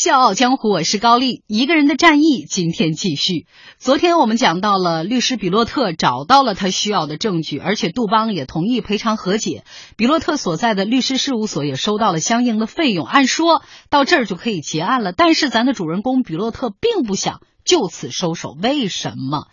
笑傲江湖，我是高丽。一个人的战役，今天继续。昨天我们讲到了律师比洛特找到了他需要的证据，而且杜邦也同意赔偿和解。比洛特所在的律师事务所也收到了相应的费用，按说到这儿就可以结案了。但是咱的主人公比洛特并不想就此收手，为什么？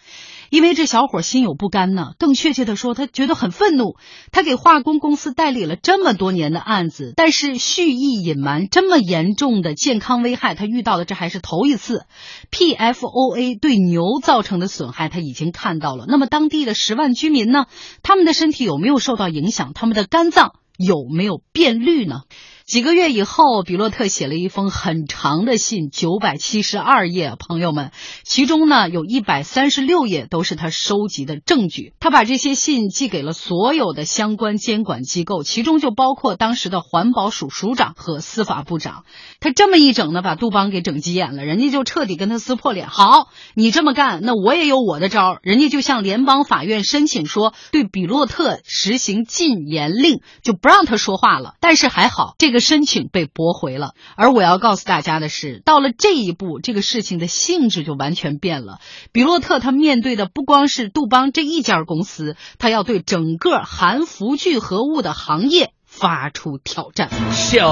因为这小伙心有不甘呢，更确切的说，他觉得很愤怒。他给化工公司代理了这么多年的案子，但是蓄意隐瞒这么严重的健康危害，他遇到的这还是头一次。PFOA 对牛造成的损害他已经看到了，那么当地的十万居民呢？他们的身体有没有受到影响？他们的肝脏有没有变绿呢？几个月以后，比洛特写了一封很长的信，九百七十二页，朋友们，其中呢有一百三十六页都是他收集的证据。他把这些信寄给了所有的相关监管机构，其中就包括当时的环保署署长和司法部长。他这么一整呢，把杜邦给整急眼了，人家就彻底跟他撕破脸。好，你这么干，那我也有我的招。人家就向联邦法院申请说，对比洛特实行禁言令，就不让他说话了。但是还好，这个。的申请被驳回了，而我要告诉大家的是，到了这一步，这个事情的性质就完全变了。比洛特他面对的不光是杜邦这一家公司，他要对整个含氟聚合物的行业发出挑战。笑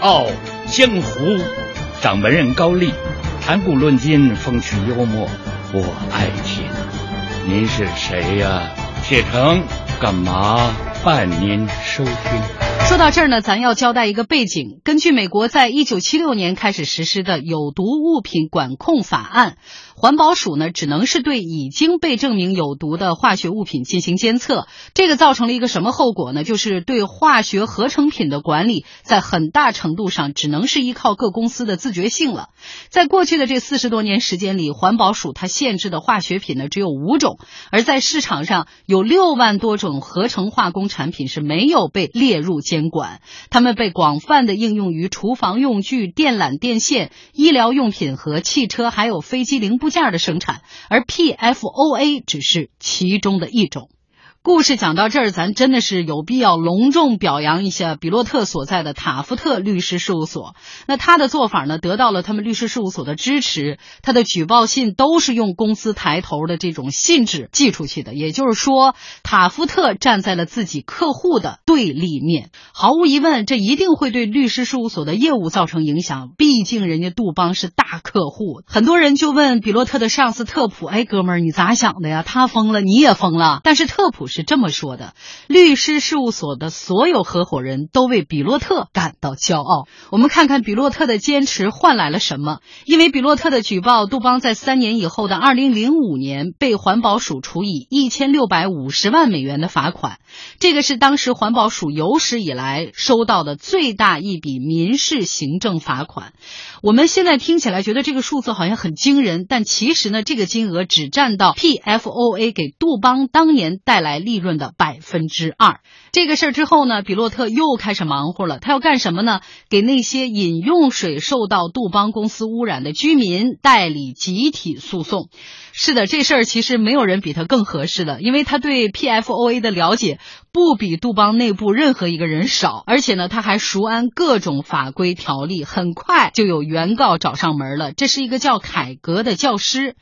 傲江湖，掌门人高丽，谈古论今，风趣幽默，我爱听。您是谁呀？铁成干嘛伴您收听？说到这儿呢，咱要交代一个背景。根据美国在一九七六年开始实施的有毒物品管控法案。环保署呢，只能是对已经被证明有毒的化学物品进行监测。这个造成了一个什么后果呢？就是对化学合成品的管理，在很大程度上只能是依靠各公司的自觉性了。在过去的这四十多年时间里，环保署它限制的化学品呢只有五种，而在市场上有六万多种合成化工产品是没有被列入监管，它们被广泛的应用于厨房用具、电缆电线、医疗用品和汽车，还有飞机零部件的生产，而 PFOA 只是其中的一种。故事讲到这儿，咱真的是有必要隆重表扬一下比洛特所在的塔夫特律师事务所。那他的做法呢，得到了他们律师事务所的支持。他的举报信都是用公司抬头的这种信纸寄出去的，也就是说，塔夫特站在了自己客户的对立面。毫无疑问，这一定会对律师事务所的业务造成影响。毕竟人家杜邦是大客户。很多人就问比洛特的上司特普：“哎，哥们儿，你咋想的呀？他疯了，你也疯了。”但是特普。是这么说的：律师事务所的所有合伙人都为比洛特感到骄傲。我们看看比洛特的坚持换来了什么？因为比洛特的举报，杜邦在三年以后的二零零五年被环保署处以一千六百五十万美元的罚款。这个是当时环保署有史以来收到的最大一笔民事行政罚款。我们现在听起来觉得这个数字好像很惊人，但其实呢，这个金额只占到 PFOA 给杜邦当年带来。利润的百分之二，这个事儿之后呢，比洛特又开始忙活了。他要干什么呢？给那些饮用水受到杜邦公司污染的居民代理集体诉讼。是的，这事儿其实没有人比他更合适的，因为他对 PFOA 的了解不比杜邦内部任何一个人少，而且呢，他还熟谙各种法规条例，很快就有原告找上门了。这是一个叫凯格的教师。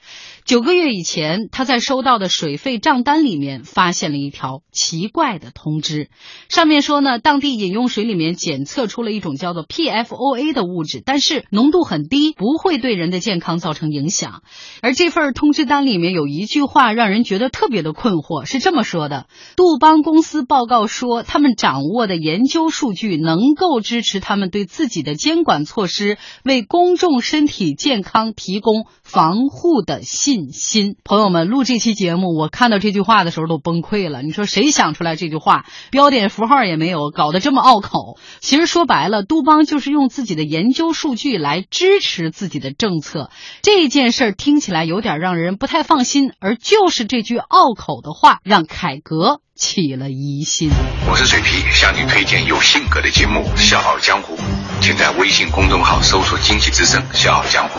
九个月以前，他在收到的水费账单里面发现了一条奇怪的通知，上面说呢，当地饮用水里面检测出了一种叫做 PFOA 的物质，但是浓度很低，不会对人的健康造成影响。而这份通知。单里面有一句话让人觉得特别的困惑，是这么说的：杜邦公司报告说，他们掌握的研究数据能够支持他们对自己的监管措施为公众身体健康提供防护的信心。朋友们，录这期节目，我看到这句话的时候都崩溃了。你说谁想出来这句话？标点符号也没有，搞得这么拗口。其实说白了，杜邦就是用自己的研究数据来支持自己的政策。这件事儿听起来有点让人。不太放心，而就是这句拗口的话，让凯格起了疑心。我是水皮，向你推荐有性格的节目《笑傲江湖》，请在微信公众号搜索“经济之声笑傲江湖”，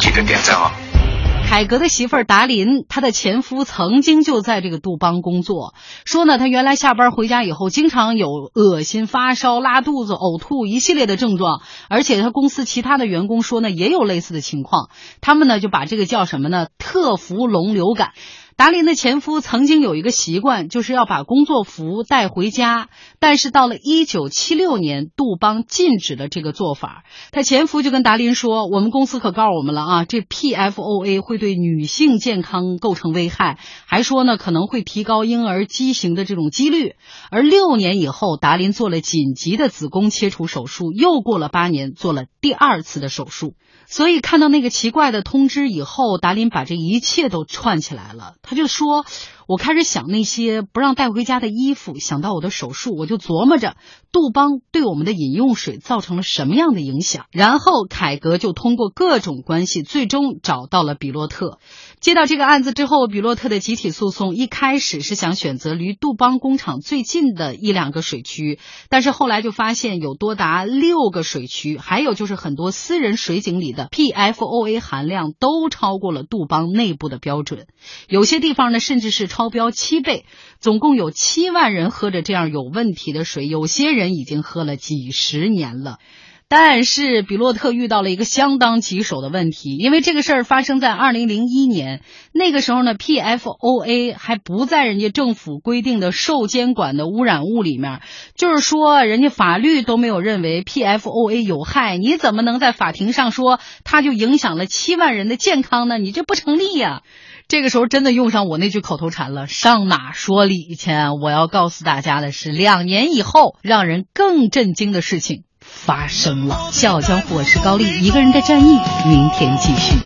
记得点赞哦。凯格的媳妇儿达林，她的前夫曾经就在这个杜邦工作。说呢，他原来下班回家以后，经常有恶心、发烧、拉肚子、呕吐一系列的症状，而且他公司其他的员工说呢，也有类似的情况。他们呢就把这个叫什么呢？特氟龙流感。达林的前夫曾经有一个习惯，就是要把工作服带回家。但是到了一九七六年，杜邦禁止了这个做法。他前夫就跟达林说：“我们公司可告诉我们了啊，这 PFOA 会对女性健康构成危害，还说呢可能会提高婴儿畸形的这种几率。”而六年以后，达林做了紧急的子宫切除手术，又过了八年，做了第二次的手术。所以看到那个奇怪的通知以后，达林把这一切都串起来了。他就说：“我开始想那些不让带回家的衣服，想到我的手术，我就琢磨着杜邦对我们的饮用水造成了什么样的影响。”然后凯格就通过各种关系，最终找到了比洛特。接到这个案子之后，比洛特的集体诉讼一开始是想选择离杜邦工厂最近的一两个水区，但是后来就发现有多达六个水区，还有就是很多私人水井里的。PFOA 含量都超过了杜邦内部的标准，有些地方呢甚至是超超标七倍。总共有七万人喝着这样有问题的水，有些人已经喝了几十年了。但是比洛特遇到了一个相当棘手的问题，因为这个事儿发生在二零零一年，那个时候呢，PFOA 还不在人家政府规定的受监管的污染物里面，就是说人家法律都没有认为 PFOA 有害，你怎么能在法庭上说它就影响了七万人的健康呢？你这不成立呀！这个时候真的用上我那句口头禅了，上哪说理去？我要告诉大家的是，两年以后让人更震惊的事情。发生了，《笑傲江湖》我是高丽，一个人的战役，明天继续。